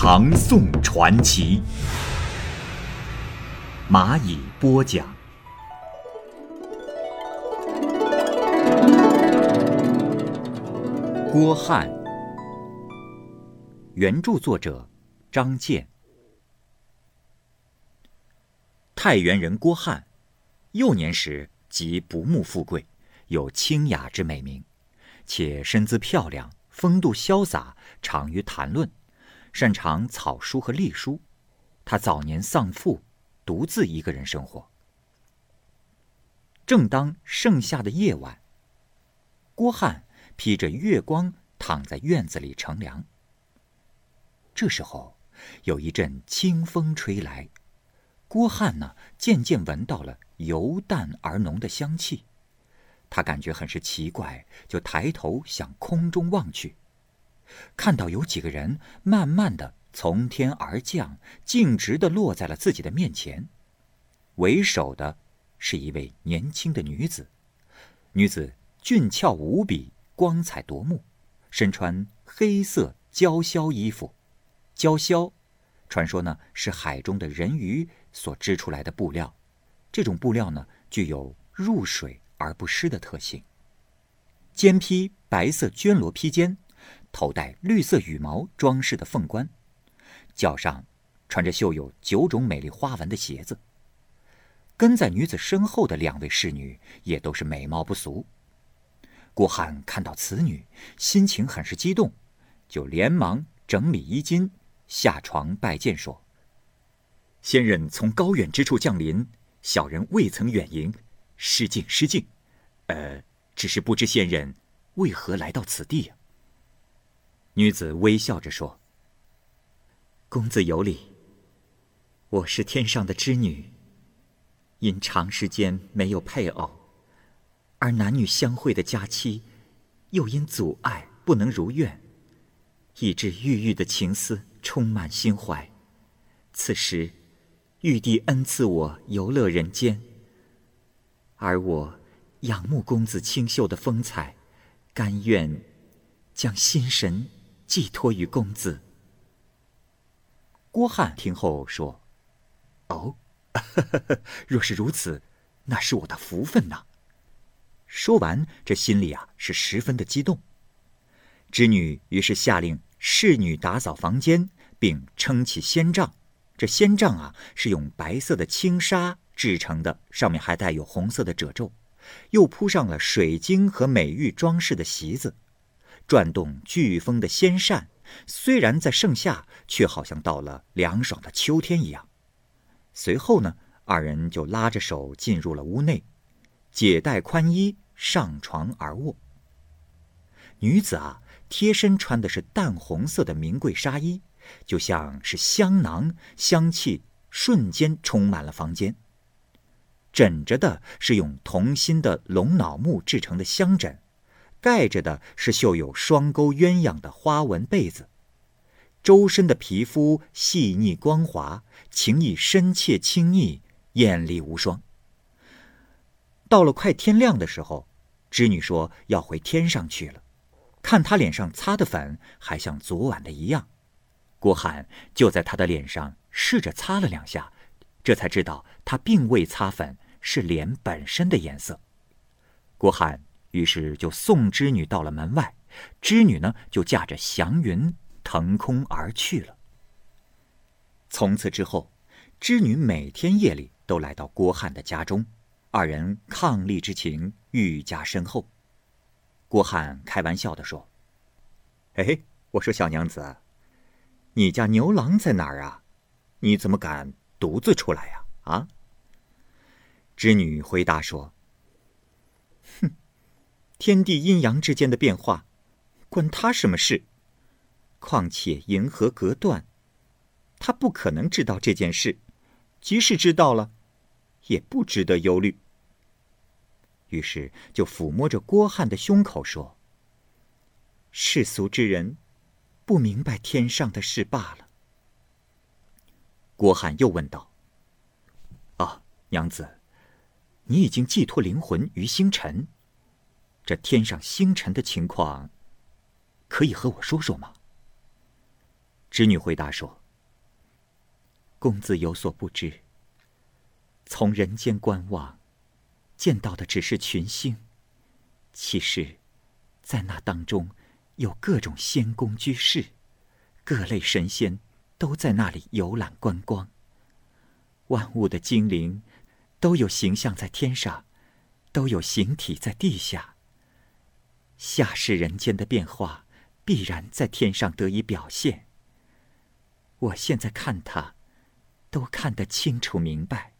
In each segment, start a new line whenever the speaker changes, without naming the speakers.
唐宋传奇》，蚂蚁播讲。郭汉，原著作者张健。太原人郭汉，幼年时即不慕富贵。有清雅之美名，且身姿漂亮，风度潇洒，长于谈论，擅长草书和隶书。他早年丧父，独自一个人生活。正当盛夏的夜晚，郭汉披着月光躺在院子里乘凉。这时候，有一阵清风吹来，郭汉呢渐渐闻到了由淡而浓的香气。他感觉很是奇怪，就抬头向空中望去，看到有几个人慢慢的从天而降，径直的落在了自己的面前。为首的是一位年轻的女子，女子俊俏无比，光彩夺目，身穿黑色鲛绡衣服。鲛绡，传说呢是海中的人鱼所织出来的布料，这种布料呢具有入水。而不湿的特性。肩披白色绢罗披肩，头戴绿色羽毛装饰的凤冠，脚上穿着绣有九种美丽花纹的鞋子。跟在女子身后的两位侍女也都是美貌不俗。郭汉看到此女，心情很是激动，就连忙整理衣襟，下床拜见说：“仙人从高远之处降临，小人未曾远迎。”失敬失敬，呃，只是不知仙人为何来到此地呀？女子微笑着说：“公子有礼。我是天上的织女，因长时间没有配偶，而男女相会的佳期，又因阻碍不能如愿，以致郁郁的情思充满心怀。此时，玉帝恩赐我游乐人间。”而我仰慕公子清秀的风采，甘愿将心神寄托于公子。郭汉听后说：“哦，若是如此，那是我的福分呐。”说完，这心里啊是十分的激动。织女于是下令侍女打扫房间，并撑起仙帐。这仙帐啊是用白色的轻纱。制成的，上面还带有红色的褶皱，又铺上了水晶和美玉装饰的席子，转动飓风的仙扇，虽然在盛夏，却好像到了凉爽的秋天一样。随后呢，二人就拉着手进入了屋内，解带宽衣，上床而卧。女子啊，贴身穿的是淡红色的名贵纱衣，就像是香囊，香气瞬间充满了房间。枕着的是用同心的龙脑木制成的香枕，盖着的是绣有双钩鸳鸯的花纹被子，周身的皮肤细腻光滑，情意深切清腻，艳丽无双。到了快天亮的时候，织女说要回天上去了，看她脸上擦的粉还像昨晚的一样，郭汉就在她的脸上试着擦了两下，这才知道她并未擦粉。是脸本身的颜色。郭汉于是就送织女到了门外，织女呢就驾着祥云腾空而去了。从此之后，织女每天夜里都来到郭汉的家中，二人伉俪之情愈加深厚。郭汉开玩笑的说：“哎，我说小娘子，你家牛郎在哪儿啊？你怎么敢独自出来呀？啊？”织女回答说：“，天地阴阳之间的变化，关他什么事？况且银河隔断，他不可能知道这件事，即使知道了，也不值得忧虑。于是就抚摸着郭汉的胸口说：“世俗之人，不明白天上的事罢了。”郭汉又问道：“啊，娘子，你已经寄托灵魂于星辰，这天上星辰的情况，可以和我说说吗？”织女回答说：“公子有所不知，从人间观望，见到的只是群星，其实，在那当中，有各种仙宫居士，各类神仙都在那里游览观光。万物的精灵，都有形象在天上，都有形体在地下。下世人间的变化，必然在天上得以表现。”我现在看他，都看得清楚明白。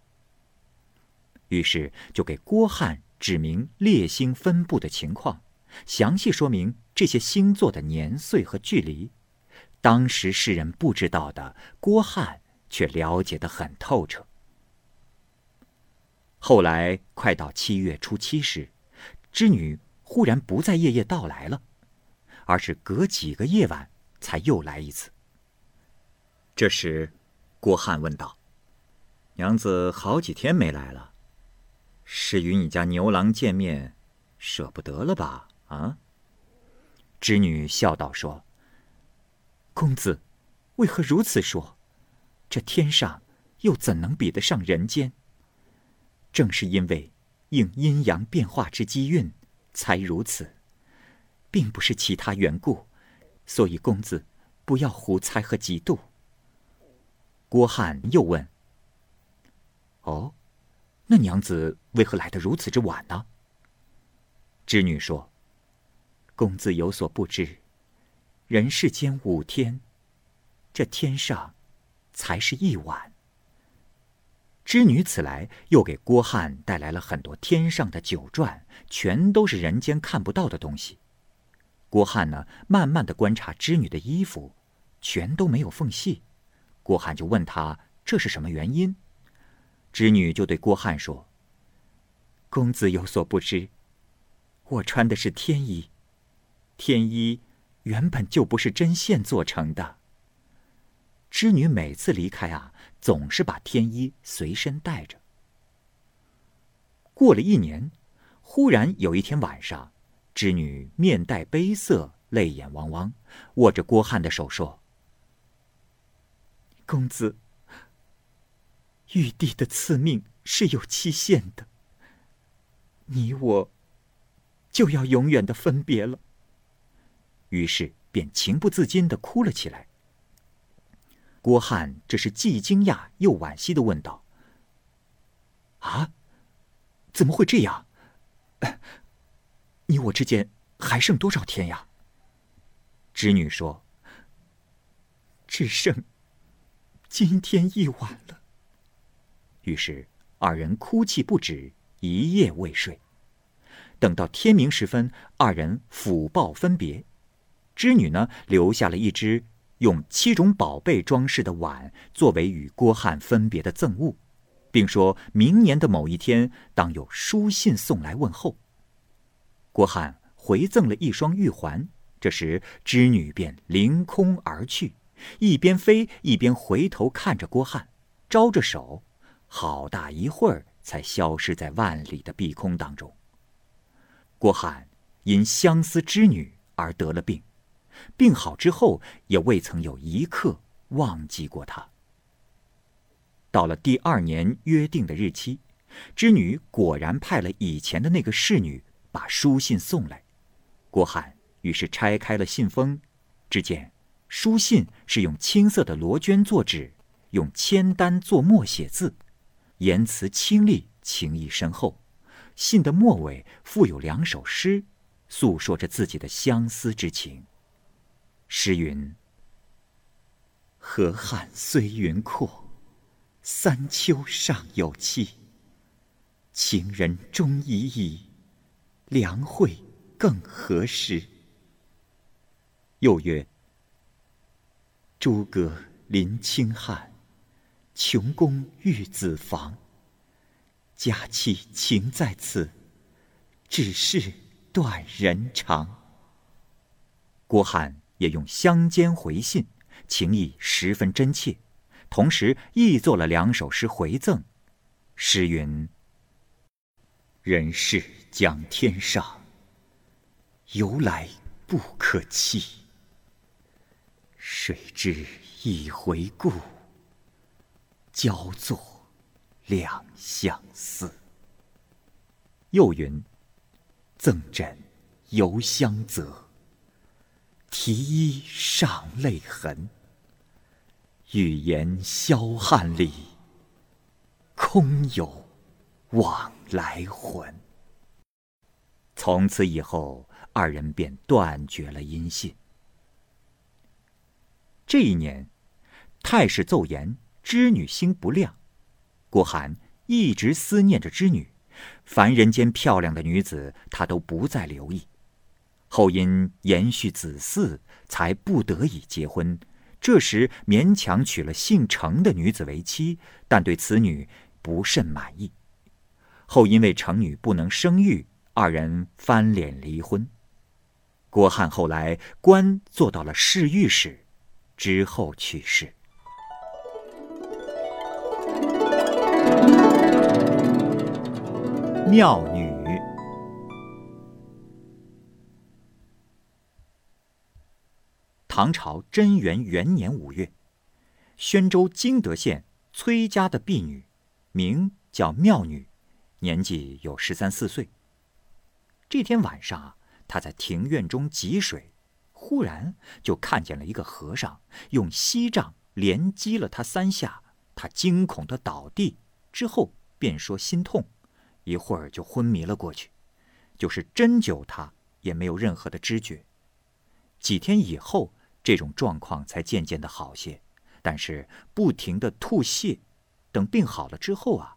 于是就给郭汉指明列星分布的情况，详细说明这些星座的年岁和距离。当时世人不知道的，郭汉却了解得很透彻。后来快到七月初七时，织女忽然不再夜夜到来了，而是隔几个夜晚才又来一次。这时，郭汉问道：“娘子好几天没来了，是与你家牛郎见面，舍不得了吧？”啊！织女笑道：“说，公子为何如此说？这天上又怎能比得上人间？正是因为应阴阳变化之机运，才如此，并不是其他缘故。所以公子不要胡猜和嫉妒。”郭汉又问：“哦，那娘子为何来得如此之晚呢？”织女说：“公子有所不知，人世间五天，这天上才是一晚。”织女此来又给郭汉带来了很多天上的九转，全都是人间看不到的东西。郭汉呢，慢慢的观察织女的衣服，全都没有缝隙。郭汉就问他这是什么原因，织女就对郭汉说：“公子有所不知，我穿的是天衣，天衣原本就不是针线做成的。织女每次离开啊，总是把天衣随身带着。过了一年，忽然有一天晚上，织女面带悲色，泪眼汪汪，握着郭汉的手说。”公子，玉帝的赐命是有期限的，你我就要永远的分别了。于是便情不自禁的哭了起来。郭汉这是既惊讶又惋惜的问道：“啊，怎么会这样？你我之间还剩多少天呀？”织女说：“只剩。”今天一晚了。于是二人哭泣不止，一夜未睡。等到天明时分，二人抚抱分别。织女呢，留下了一只用七种宝贝装饰的碗，作为与郭汉分别的赠物，并说明年的某一天，当有书信送来问候。郭汉回赠了一双玉环，这时织女便凌空而去。一边飞一边回头看着郭汉，招着手，好大一会儿才消失在万里的碧空当中。郭汉因相思织女而得了病，病好之后也未曾有一刻忘记过他。到了第二年约定的日期，织女果然派了以前的那个侍女把书信送来，郭汉于是拆开了信封，只见。书信是用青色的罗绢做纸，用铅丹做墨写字，言辞清丽，情意深厚。信的末尾附有两首诗，诉说着自己的相思之情。诗云：“河汉虽云阔，三秋尚有期。情人终已矣，良会更何时？”又曰。诸葛临清汉，穷宫玉子房。佳期情在此，只是断人肠。郭汉也用乡间回信，情意十分真切，同时亦作了两首诗回赠。诗云：“人世讲天上，由来不可期。谁知一回顾，交作两相思。”又云：“赠枕犹相责。”提衣上泪痕，语言消汉里，空有往来魂。从此以后，二人便断绝了音信。这一年，太史奏言织女星不亮，郭涵一直思念着织女，凡人间漂亮的女子，他都不再留意。后因延续子嗣，才不得已结婚。这时勉强娶了姓程的女子为妻，但对此女不甚满意。后因为程女不能生育，二人翻脸离婚。郭汉后来官做到了侍御史，之后去世。妙女。唐朝贞元元年五月，宣州金德县崔家的婢女，名叫妙女，年纪有十三四岁。这天晚上啊，她在庭院中汲水，忽然就看见了一个和尚用锡杖连击了她三下，她惊恐的倒地，之后便说心痛，一会儿就昏迷了过去。就是针灸她，也没有任何的知觉。几天以后。这种状况才渐渐的好些，但是不停的吐泻，等病好了之后啊，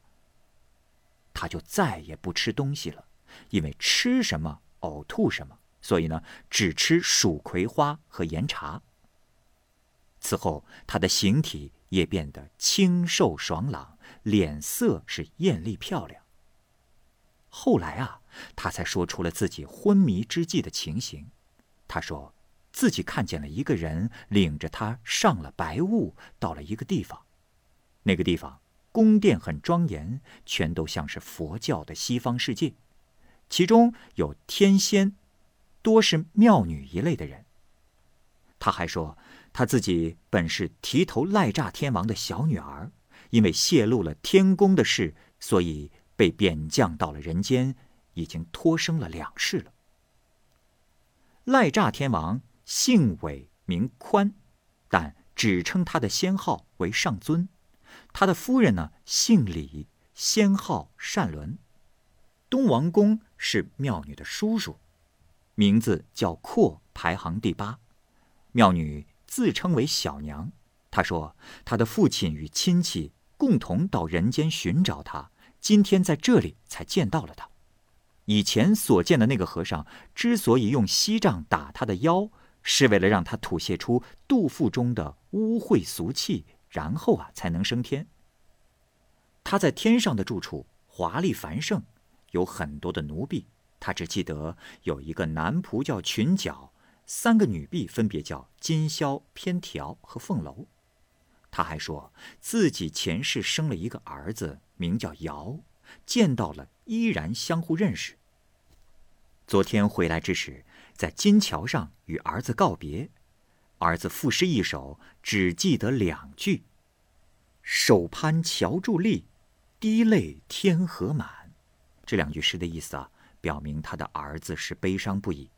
他就再也不吃东西了，因为吃什么呕吐什么，所以呢，只吃蜀葵花和盐茶。此后，他的形体也变得清瘦爽朗，脸色是艳丽漂亮。后来啊，他才说出了自己昏迷之际的情形，他说。自己看见了一个人领着他上了白雾，到了一个地方。那个地方宫殿很庄严，全都像是佛教的西方世界。其中有天仙，多是妙女一类的人。他还说，他自己本是提头赖炸天王的小女儿，因为泄露了天宫的事，所以被贬降到了人间，已经托生了两世了。赖炸天王。姓韦名宽，但只称他的先号为上尊。他的夫人呢，姓李，先号善伦。东王公是妙女的叔叔，名字叫阔，排行第八。妙女自称为小娘。她说，她的父亲与亲戚共同到人间寻找她，今天在这里才见到了她。以前所见的那个和尚，之所以用锡杖打他的腰。是为了让他吐泻出肚腹中的污秽俗气，然后啊才能升天。他在天上的住处华丽繁盛，有很多的奴婢。他只记得有一个男仆叫裙角，三个女婢分别叫金宵、偏条和凤楼。他还说自己前世生了一个儿子，名叫尧，见到了依然相互认识。昨天回来之时。在金桥上与儿子告别，儿子赋诗一首，只记得两句：“手攀桥柱立，滴泪天河满。”这两句诗的意思啊，表明他的儿子是悲伤不已。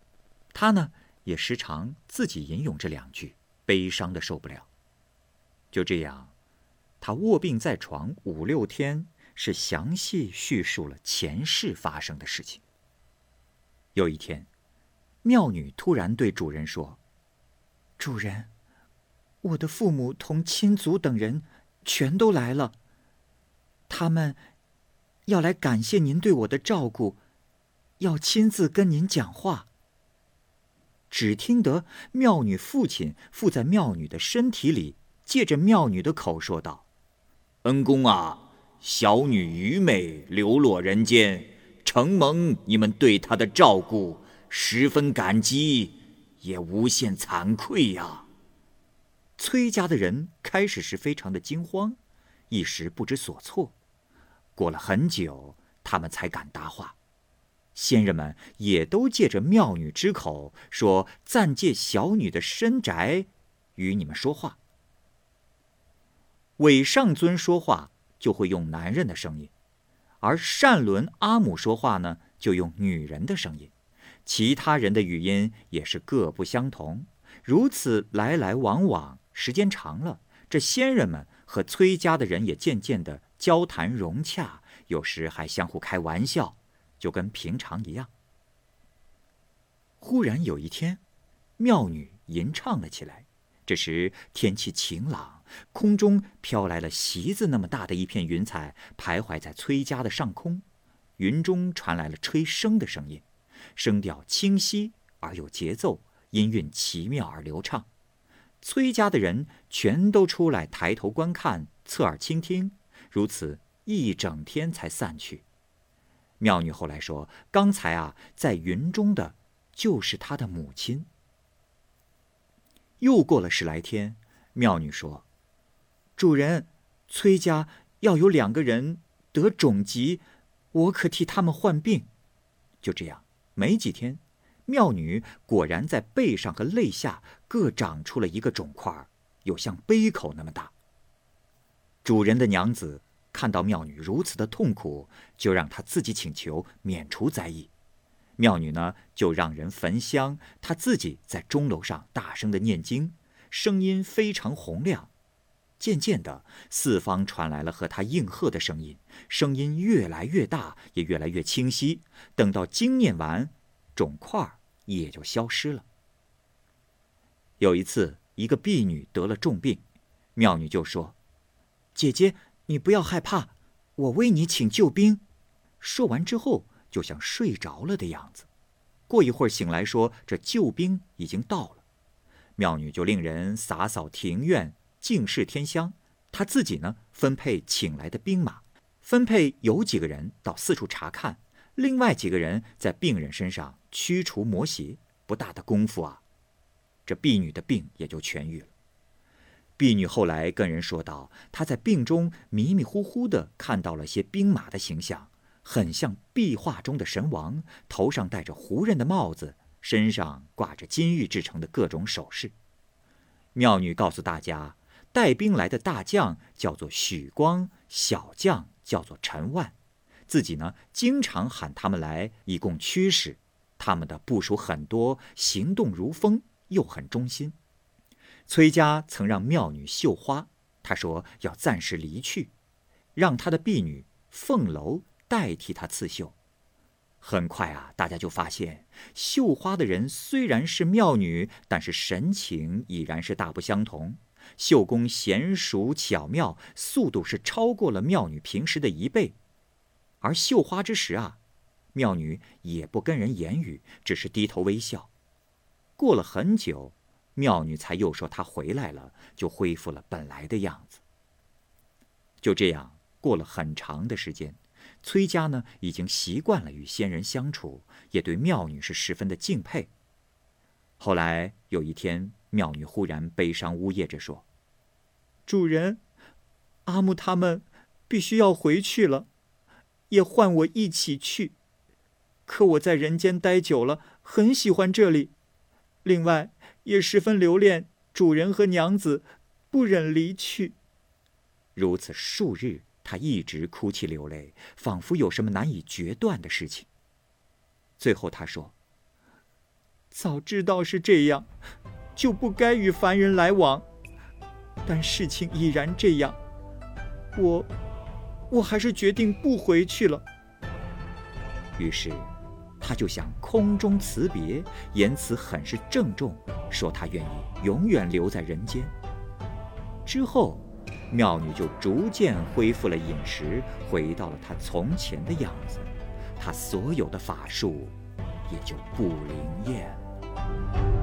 他呢，也时常自己吟咏这两句，悲伤的受不了。就这样，他卧病在床五六天，是详细叙述了前世发生的事情。有一天。妙女突然对主人说：“主人，我的父母同亲族等人全都来了。他们要来感谢您对我的照顾，要亲自跟您讲话。”只听得妙女父亲附在妙女的身体里，借着妙女的口说道：“
恩公啊，小女愚昧，流落人间，承蒙你们对她的照顾，十分感激，也无限惭愧呀。”
崔家的人开始是非常的惊慌，一时不知所措。过了很久，他们才敢答话。仙人们也都借着妙女之口说：“暂借小女的深宅，与你们说话。”伪上尊说话就会用男人的声音，而善伦阿母说话呢，就用女人的声音。其他人的语音也是各不相同。如此来来往往，时间长了，这仙人们和崔家的人也渐渐的交谈融洽，有时还相互开玩笑。就跟平常一样。忽然有一天，妙女吟唱了起来。这时天气晴朗，空中飘来了席子那么大的一片云彩，徘徊在崔家的上空。云中传来了吹笙的声音，声调清晰而有节奏，音韵奇妙而流畅。崔家的人全都出来抬头观看，侧耳倾听，如此一整天才散去。妙女后来说：“刚才啊，在云中的，就是她的母亲。”又过了十来天，妙女说：“主人，崔家要有两个人得肿疾，我可替他们患病。”就这样，没几天，妙女果然在背上和肋下各长出了一个肿块，有像杯口那么大。主人的娘子。看到妙女如此的痛苦，就让她自己请求免除灾疫。妙女呢，就让人焚香，她自己在钟楼上大声的念经，声音非常洪亮。渐渐的，四方传来了和他应和的声音，声音越来越大，也越来越清晰。等到经念完，肿块也就消失了。有一次，一个婢女得了重病，妙女就说：“姐姐。”你不要害怕，我为你请救兵。说完之后，就像睡着了的样子。过一会儿醒来，说这救兵已经到了。妙女就令人洒扫庭院，净饰天香。他自己呢，分配请来的兵马，分配有几个人到四处查看，另外几个人在病人身上驱除魔邪。不大的功夫啊，这婢女的病也就痊愈了。婢女后来跟人说道：“她在病中迷迷糊糊的看到了些兵马的形象，很像壁画中的神王，头上戴着胡人的帽子，身上挂着金玉制成的各种首饰。”妙女告诉大家，带兵来的大将叫做许光，小将叫做陈万，自己呢经常喊他们来，以供驱使。他们的部署很多，行动如风，又很忠心。崔家曾让妙女绣花，他说要暂时离去，让他的婢女凤楼代替他刺绣。很快啊，大家就发现绣花的人虽然是妙女，但是神情已然是大不相同。绣工娴熟巧妙，速度是超过了妙女平时的一倍。而绣花之时啊，妙女也不跟人言语，只是低头微笑。过了很久。妙女才又说她回来了，就恢复了本来的样子。就这样过了很长的时间，崔家呢已经习惯了与仙人相处，也对妙女是十分的敬佩。后来有一天，妙女忽然悲伤呜咽着说：“主人，阿木他们必须要回去了，也唤我一起去。可我在人间待久了，很喜欢这里。另外。”也十分留恋主人和娘子，不忍离去。如此数日，她一直哭泣流泪，仿佛有什么难以决断的事情。最后她说：“早知道是这样，就不该与凡人来往。但事情已然这样，我，我还是决定不回去了。”于是。他就向空中辞别，言辞很是郑重，说他愿意永远留在人间。之后，妙女就逐渐恢复了饮食，回到了她从前的样子，她所有的法术也就不灵验。了。